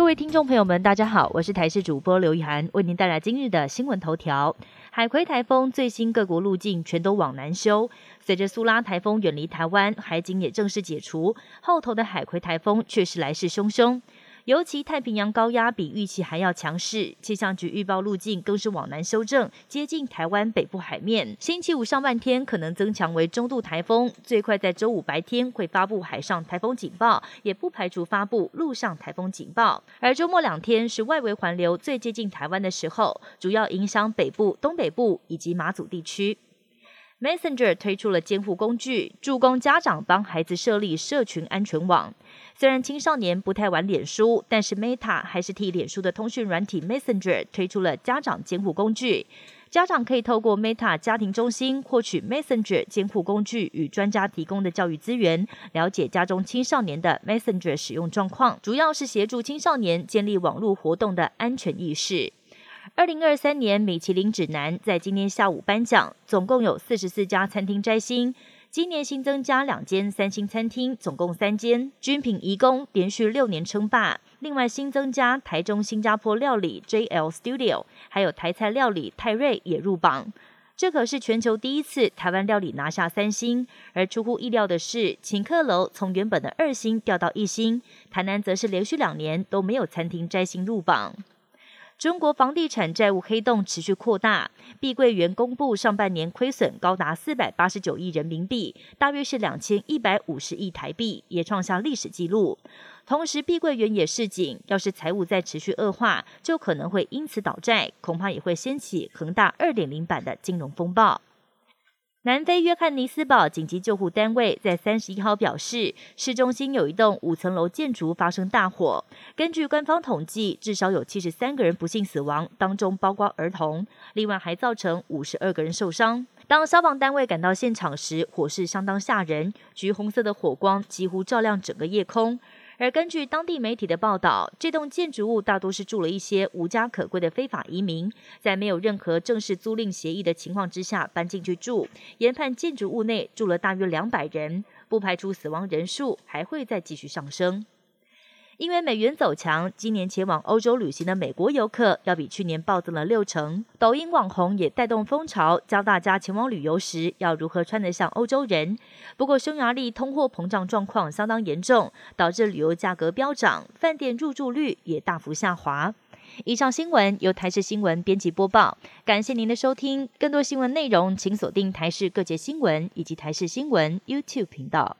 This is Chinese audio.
各位听众朋友们，大家好，我是台视主播刘雨涵，为您带来今日的新闻头条。海葵台风最新各国路径全都往南修，随着苏拉台风远离台湾，海警也正式解除，后头的海葵台风却是来势汹汹。尤其太平洋高压比预期还要强势，气象局预报路径更是往南修正，接近台湾北部海面。星期五上半天可能增强为中度台风，最快在周五白天会发布海上台风警报，也不排除发布陆上台风警报。而周末两天是外围环流最接近台湾的时候，主要影响北部、东北部以及马祖地区。Messenger 推出了监护工具，助攻家长帮孩子设立社群安全网。虽然青少年不太玩脸书，但是 Meta 还是替脸书的通讯软体 Messenger 推出了家长监护工具。家长可以透过 Meta 家庭中心获取 Messenger 监护工具与专家提供的教育资源，了解家中青少年的 Messenger 使用状况，主要是协助青少年建立网络活动的安全意识。二零二三年米其林指南在今天下午颁奖，总共有四十四家餐厅摘星。今年新增加两间三星餐厅，总共三间。军品移工连续六年称霸。另外新增加台中新加坡料理 JL Studio，还有台菜料理泰瑞也入榜。这可是全球第一次台湾料理拿下三星。而出乎意料的是，请客楼从原本的二星掉到一星。台南则是连续两年都没有餐厅摘星入榜。中国房地产债务黑洞持续扩大，碧桂园公布上半年亏损高达四百八十九亿人民币，大约是两千一百五十亿台币，也创下历史纪录。同时，碧桂园也示警，要是财务再持续恶化，就可能会因此倒债，恐怕也会掀起恒大二点零版的金融风暴。南非约翰尼斯堡紧急救护单位在三十一号表示，市中心有一栋五层楼建筑发生大火。根据官方统计，至少有七十三个人不幸死亡，当中包括儿童。另外还造成五十二个人受伤。当消防单位赶到现场时，火势相当吓人，橘红色的火光几乎照亮整个夜空。而根据当地媒体的报道，这栋建筑物大多是住了一些无家可归的非法移民，在没有任何正式租赁协议的情况之下搬进去住。研判建筑物内住了大约两百人，不排除死亡人数还会再继续上升。因为美元走强，今年前往欧洲旅行的美国游客要比去年暴增了六成。抖音网红也带动风潮，教大家前往旅游时要如何穿得像欧洲人。不过，匈牙利通货膨胀状况相当严重，导致旅游价格飙涨，饭店入住率也大幅下滑。以上新闻由台视新闻编辑播报，感谢您的收听。更多新闻内容，请锁定台视各界新闻以及台视新闻 YouTube 频道。